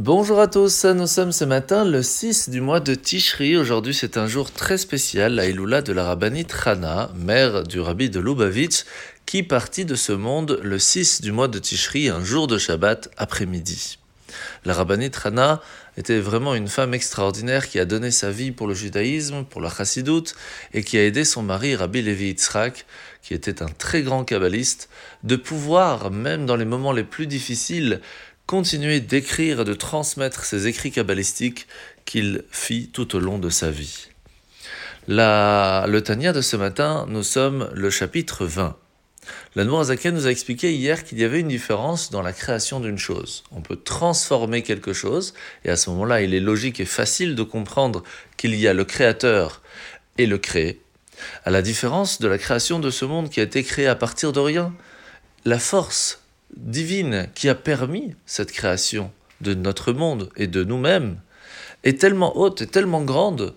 Bonjour à tous, nous sommes ce matin le 6 du mois de Tishri. Aujourd'hui c'est un jour très spécial, la Iloula de la rabbinite Rana, mère du rabbi de Lubavitch, qui partit de ce monde le 6 du mois de Tishri, un jour de Shabbat après-midi. La rabbinite Rana était vraiment une femme extraordinaire qui a donné sa vie pour le judaïsme, pour la chassidoute, et qui a aidé son mari Rabbi Levi Yitzhak, qui était un très grand kabbaliste, de pouvoir, même dans les moments les plus difficiles, continuer d'écrire et de transmettre ses écrits kabbalistiques qu'il fit tout au long de sa vie. La, le Tania de ce matin, nous sommes le chapitre 20. La Zaken nous a expliqué hier qu'il y avait une différence dans la création d'une chose. On peut transformer quelque chose, et à ce moment-là, il est logique et facile de comprendre qu'il y a le créateur et le créé. À la différence de la création de ce monde qui a été créé à partir de rien, la force divine qui a permis cette création de notre monde et de nous-mêmes est tellement haute et tellement grande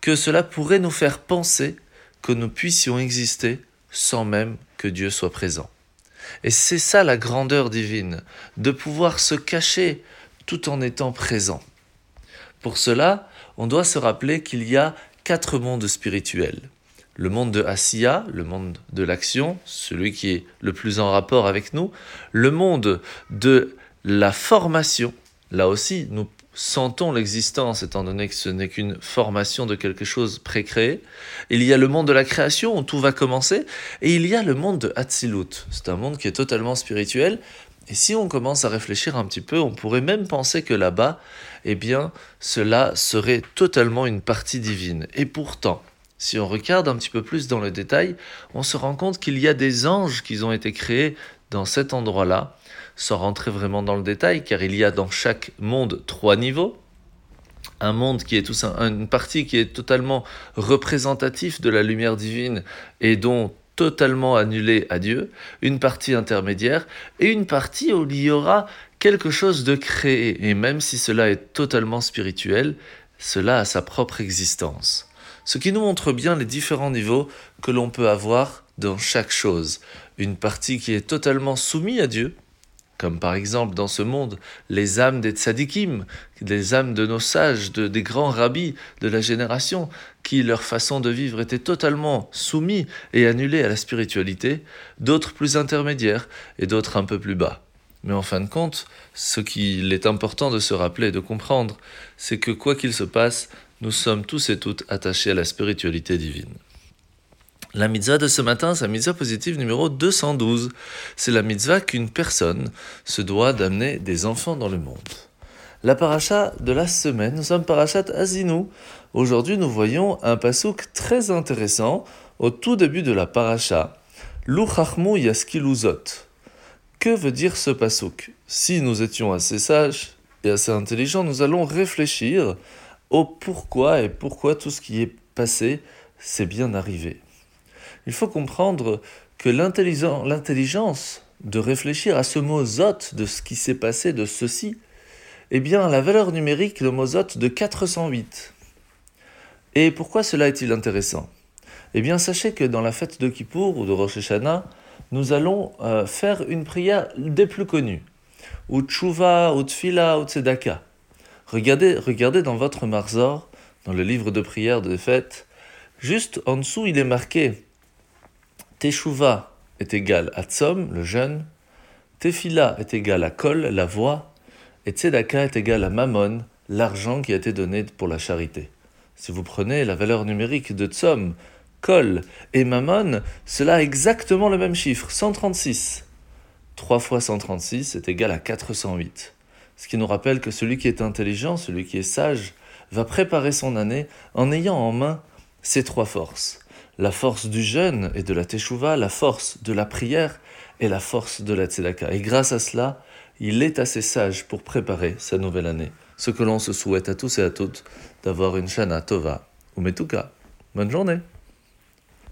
que cela pourrait nous faire penser que nous puissions exister sans même que Dieu soit présent. Et c'est ça la grandeur divine, de pouvoir se cacher tout en étant présent. Pour cela, on doit se rappeler qu'il y a quatre mondes spirituels le monde de Asiya, le monde de l'action, celui qui est le plus en rapport avec nous, le monde de la formation, là aussi nous sentons l'existence étant donné que ce n'est qu'une formation de quelque chose précréé. Il y a le monde de la création où tout va commencer, et il y a le monde de Hatzilut. C'est un monde qui est totalement spirituel, et si on commence à réfléchir un petit peu, on pourrait même penser que là-bas, eh bien, cela serait totalement une partie divine. Et pourtant, si on regarde un petit peu plus dans le détail, on se rend compte qu'il y a des anges qui ont été créés dans cet endroit-là, sans rentrer vraiment dans le détail, car il y a dans chaque monde trois niveaux. Un monde qui est tout une partie qui est totalement représentatif de la lumière divine et dont totalement annulée à Dieu, une partie intermédiaire et une partie où il y aura quelque chose de créé. Et même si cela est totalement spirituel, cela a sa propre existence ce qui nous montre bien les différents niveaux que l'on peut avoir dans chaque chose. Une partie qui est totalement soumise à Dieu, comme par exemple dans ce monde les âmes des tzadikim, les âmes de nos sages, de, des grands rabbis de la génération, qui leur façon de vivre était totalement soumise et annulée à la spiritualité, d'autres plus intermédiaires et d'autres un peu plus bas. Mais en fin de compte, ce qu'il est important de se rappeler et de comprendre, c'est que quoi qu'il se passe, nous sommes tous et toutes attachés à la spiritualité divine. La mitzvah de ce matin, c'est la mitzvah positive numéro 212. C'est la mitzvah qu'une personne se doit d'amener des enfants dans le monde. La paracha de la semaine, nous sommes parachat Azinu. Aujourd'hui, nous voyons un pasouk très intéressant au tout début de la paracha. Luchachmu yaskiluzot. Que veut dire ce pasouk? Si nous étions assez sages et assez intelligents, nous allons réfléchir au pourquoi et pourquoi tout ce qui est passé s'est bien arrivé. Il faut comprendre que l'intelligence de réfléchir à ce mot zot de ce qui s'est passé de ceci, eh bien la valeur numérique, le mot zot de 408. Et pourquoi cela est-il intéressant? Eh bien sachez que dans la fête de Kippour ou de Rosh Hashanah, nous allons euh, faire une prière des plus connues, ou tshuva, ou tfila, ou tzedaka. Regardez, regardez dans votre marzor, dans le livre de prière de fête, juste en dessous, il est marqué Teshuva est égal à Tzom, le jeûne, Tefila est égal à Kol, la voix, et Tzedaka est égal à Mammon, l'argent qui a été donné pour la charité. Si vous prenez la valeur numérique de Tzom, Kol et Mammon, cela a exactement le même chiffre, 136. 3 fois 136 est égal à 408. Ce qui nous rappelle que celui qui est intelligent, celui qui est sage, va préparer son année en ayant en main ces trois forces. La force du jeûne et de la teshuva, la force de la prière et la force de la tzedaka. Et grâce à cela, il est assez sage pour préparer sa nouvelle année. Ce que l'on se souhaite à tous et à toutes, d'avoir une shana tova ou metuka. Bonne journée